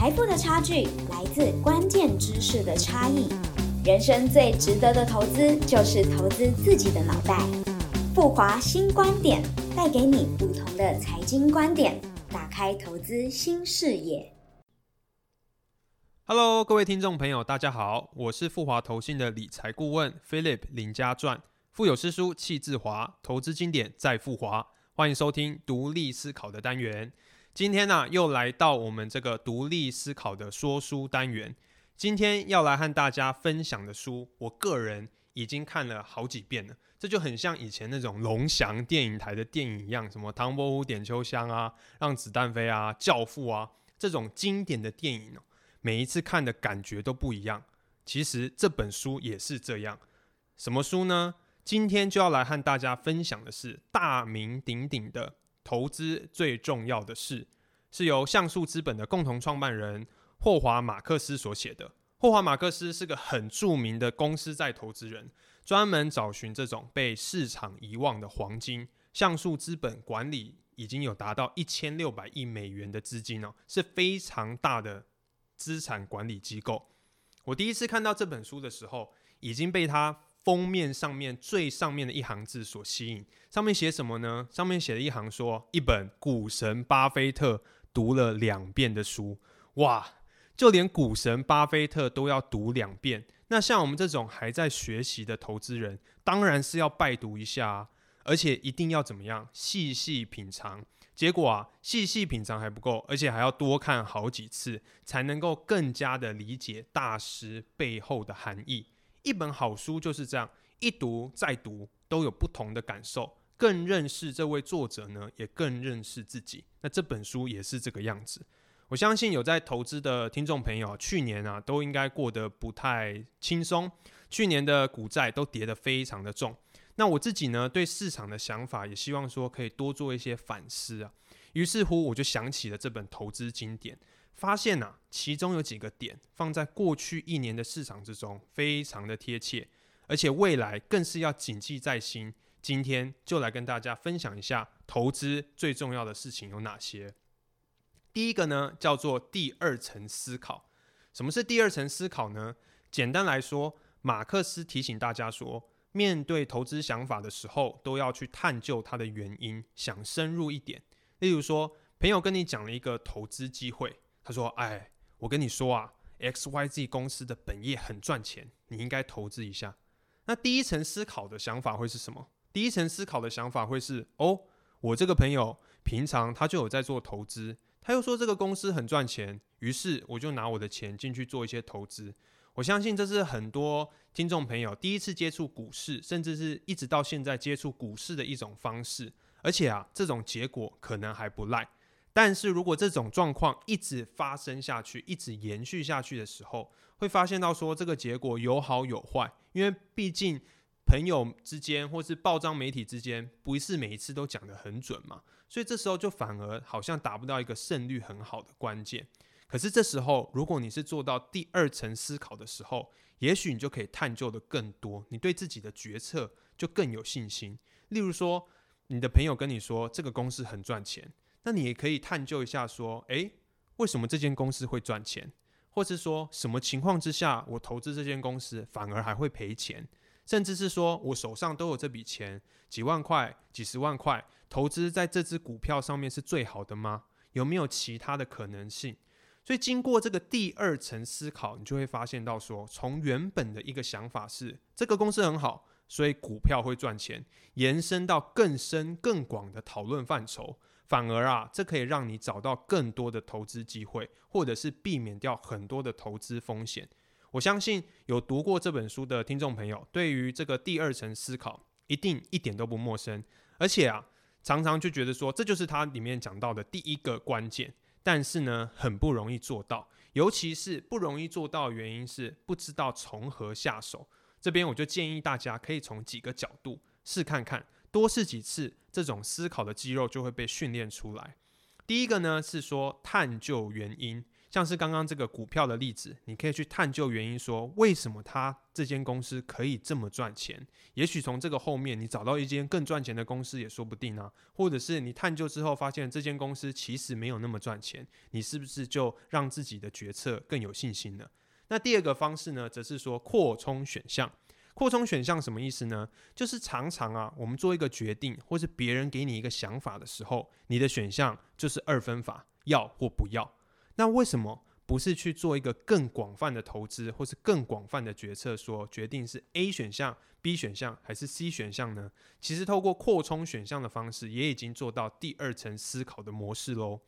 财富的差距来自关键知识的差异。人生最值得的投资就是投资自己的脑袋。富华新观点带给你不同的财经观点，打开投资新视野。Hello，各位听众朋友，大家好，我是富华投信的理财顾问 Philip 林家传。富有诗书气自华，投资经典在富华。欢迎收听独立思考的单元。今天呢，又来到我们这个独立思考的说书单元。今天要来和大家分享的书，我个人已经看了好几遍了。这就很像以前那种龙翔电影台的电影一样，什么《唐伯虎点秋香》啊，《让子弹飞》啊，《教父》啊，这种经典的电影哦，每一次看的感觉都不一样。其实这本书也是这样。什么书呢？今天就要来和大家分享的是大名鼎鼎的。投资最重要的事，是由像素资本的共同创办人霍华马克思所写的。霍华马克思是个很著名的公司在投资人，专门找寻这种被市场遗忘的黄金。像素资本管理已经有达到一千六百亿美元的资金哦，是非常大的资产管理机构。我第一次看到这本书的时候，已经被他。封面上面最上面的一行字所吸引，上面写什么呢？上面写了一行说：“一本股神巴菲特读了两遍的书。”哇，就连股神巴菲特都要读两遍，那像我们这种还在学习的投资人，当然是要拜读一下，而且一定要怎么样细细品尝。结果啊，细细品尝还不够，而且还要多看好几次，才能够更加的理解大师背后的含义。一本好书就是这样，一读再读都有不同的感受，更认识这位作者呢，也更认识自己。那这本书也是这个样子。我相信有在投资的听众朋友，去年啊都应该过得不太轻松，去年的股债都跌得非常的重。那我自己呢，对市场的想法也希望说可以多做一些反思啊。于是乎，我就想起了这本投资经典。发现呐，其中有几个点放在过去一年的市场之中，非常的贴切，而且未来更是要谨记在心。今天就来跟大家分享一下投资最重要的事情有哪些。第一个呢，叫做第二层思考。什么是第二层思考呢？简单来说，马克思提醒大家说，面对投资想法的时候，都要去探究它的原因，想深入一点。例如说，朋友跟你讲了一个投资机会。他说：“哎，我跟你说啊，X Y Z 公司的本业很赚钱，你应该投资一下。那第一层思考的想法会是什么？第一层思考的想法会是：哦，我这个朋友平常他就有在做投资，他又说这个公司很赚钱，于是我就拿我的钱进去做一些投资。我相信这是很多听众朋友第一次接触股市，甚至是一直到现在接触股市的一种方式。而且啊，这种结果可能还不赖。”但是如果这种状况一直发生下去，一直延续下去的时候，会发现到说这个结果有好有坏，因为毕竟朋友之间或是报章媒体之间不是每一次都讲得很准嘛，所以这时候就反而好像达不到一个胜率很好的关键。可是这时候，如果你是做到第二层思考的时候，也许你就可以探究的更多，你对自己的决策就更有信心。例如说，你的朋友跟你说这个公司很赚钱。那你也可以探究一下，说，诶，为什么这间公司会赚钱，或是说什么情况之下，我投资这间公司反而还会赔钱，甚至是说我手上都有这笔钱，几万块、几十万块，投资在这只股票上面是最好的吗？有没有其他的可能性？所以经过这个第二层思考，你就会发现到说，从原本的一个想法是这个公司很好，所以股票会赚钱，延伸到更深更广的讨论范畴。反而啊，这可以让你找到更多的投资机会，或者是避免掉很多的投资风险。我相信有读过这本书的听众朋友，对于这个第二层思考一定一点都不陌生。而且啊，常常就觉得说，这就是它里面讲到的第一个关键。但是呢，很不容易做到，尤其是不容易做到的原因是不知道从何下手。这边我就建议大家可以从几个角度试看看。多试几次，这种思考的肌肉就会被训练出来。第一个呢是说探究原因，像是刚刚这个股票的例子，你可以去探究原因，说为什么它这间公司可以这么赚钱？也许从这个后面，你找到一间更赚钱的公司也说不定啊。或者是你探究之后发现这间公司其实没有那么赚钱，你是不是就让自己的决策更有信心了？那第二个方式呢，则是说扩充选项。扩充选项什么意思呢？就是常常啊，我们做一个决定，或是别人给你一个想法的时候，你的选项就是二分法，要或不要。那为什么不是去做一个更广泛的投资，或是更广泛的决策，说决定是 A 选项、B 选项还是 C 选项呢？其实透过扩充选项的方式，也已经做到第二层思考的模式喽。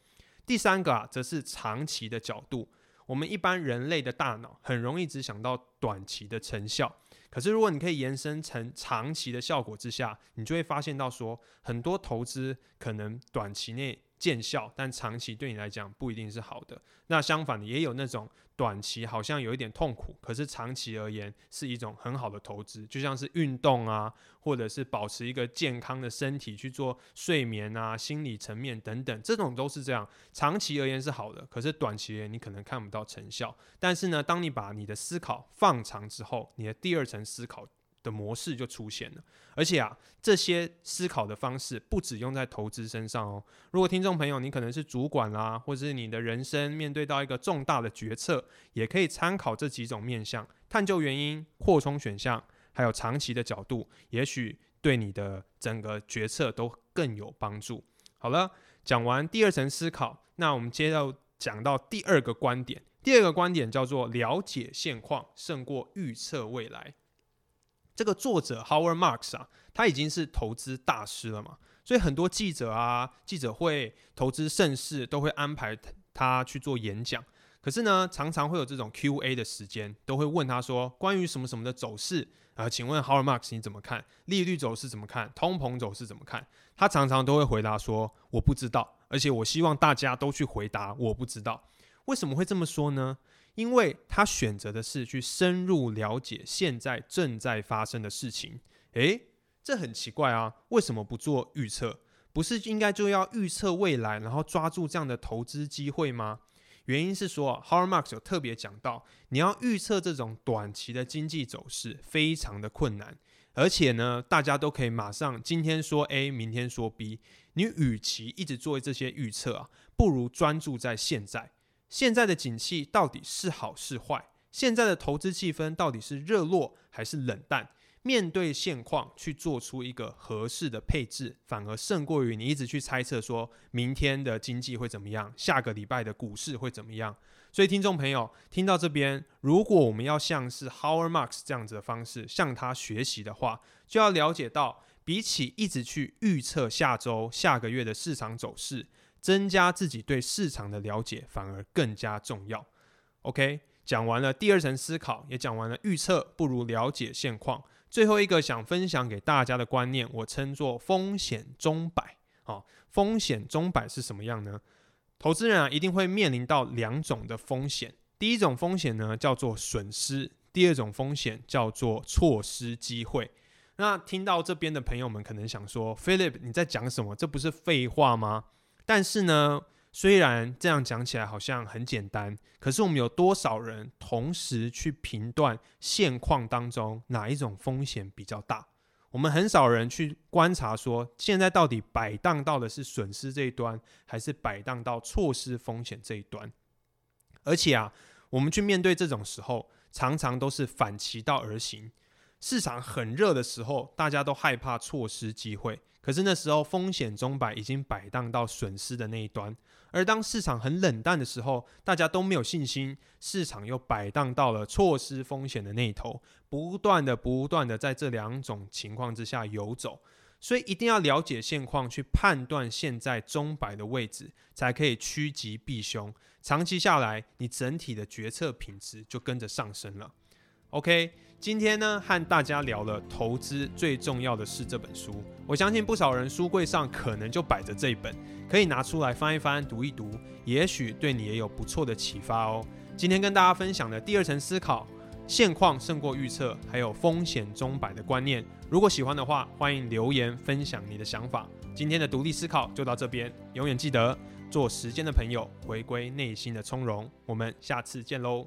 第三个啊，则是长期的角度。我们一般人类的大脑很容易只想到短期的成效。可是，如果你可以延伸成长期的效果之下，你就会发现到说，很多投资可能短期内。见效，但长期对你来讲不一定是好的。那相反的，也有那种短期好像有一点痛苦，可是长期而言是一种很好的投资。就像是运动啊，或者是保持一个健康的身体去做睡眠啊、心理层面等等，这种都是这样。长期而言是好的，可是短期而言你可能看不到成效。但是呢，当你把你的思考放长之后，你的第二层思考。的模式就出现了，而且啊，这些思考的方式不只用在投资身上哦。如果听众朋友你可能是主管啦，或者是你的人生面对到一个重大的决策，也可以参考这几种面向，探究原因、扩充选项，还有长期的角度，也许对你的整个决策都更有帮助。好了，讲完第二层思考，那我们接着讲到第二个观点。第二个观点叫做了解现况胜过预测未来。这个作者 Howard Marks 啊，他已经是投资大师了嘛，所以很多记者啊、记者会、投资盛事都会安排他去做演讲。可是呢，常常会有这种 Q&A 的时间，都会问他说关于什么什么的走势啊，请问 Howard Marks 你怎么看？利率走势怎么看？通膨走势怎么看？他常常都会回答说我不知道，而且我希望大家都去回答我不知道。为什么会这么说呢？因为他选择的是去深入了解现在正在发生的事情，诶，这很奇怪啊！为什么不做预测？不是应该就要预测未来，然后抓住这样的投资机会吗？原因是说 h a r m a r k 有特别讲到，你要预测这种短期的经济走势非常的困难，而且呢，大家都可以马上今天说 A，明天说 B，你与其一直做这些预测啊，不如专注在现在。现在的景气到底是好是坏？现在的投资气氛到底是热络还是冷淡？面对现况去做出一个合适的配置，反而胜过于你一直去猜测说明天的经济会怎么样，下个礼拜的股市会怎么样。所以，听众朋友听到这边，如果我们要像是 Howard Marks 这样子的方式向他学习的话，就要了解到，比起一直去预测下周、下个月的市场走势。增加自己对市场的了解反而更加重要。OK，讲完了第二层思考，也讲完了预测不如了解现况。最后一个想分享给大家的观念，我称作风险钟摆。啊，风险钟摆是什么样呢？投资人啊，一定会面临到两种的风险。第一种风险呢，叫做损失；第二种风险叫做错失机会。那听到这边的朋友们可能想说，Philip，你在讲什么？这不是废话吗？但是呢，虽然这样讲起来好像很简单，可是我们有多少人同时去评断现况当中哪一种风险比较大？我们很少人去观察说，现在到底摆荡到的是损失这一端，还是摆荡到错失风险这一端？而且啊，我们去面对这种时候，常常都是反其道而行。市场很热的时候，大家都害怕错失机会。可是那时候风险钟摆已经摆荡到损失的那一端，而当市场很冷淡的时候，大家都没有信心，市场又摆荡到了错失风险的那一头，不断的、不断的在这两种情况之下游走，所以一定要了解现况，去判断现在钟摆的位置，才可以趋吉避凶。长期下来，你整体的决策品质就跟着上升了。OK。今天呢，和大家聊了投资最重要的是这本书。我相信不少人书柜上可能就摆着这一本，可以拿出来翻一翻、读一读，也许对你也有不错的启发哦。今天跟大家分享的第二层思考，现况胜过预测，还有风险中摆的观念。如果喜欢的话，欢迎留言分享你的想法。今天的独立思考就到这边，永远记得做时间的朋友，回归内心的从容。我们下次见喽。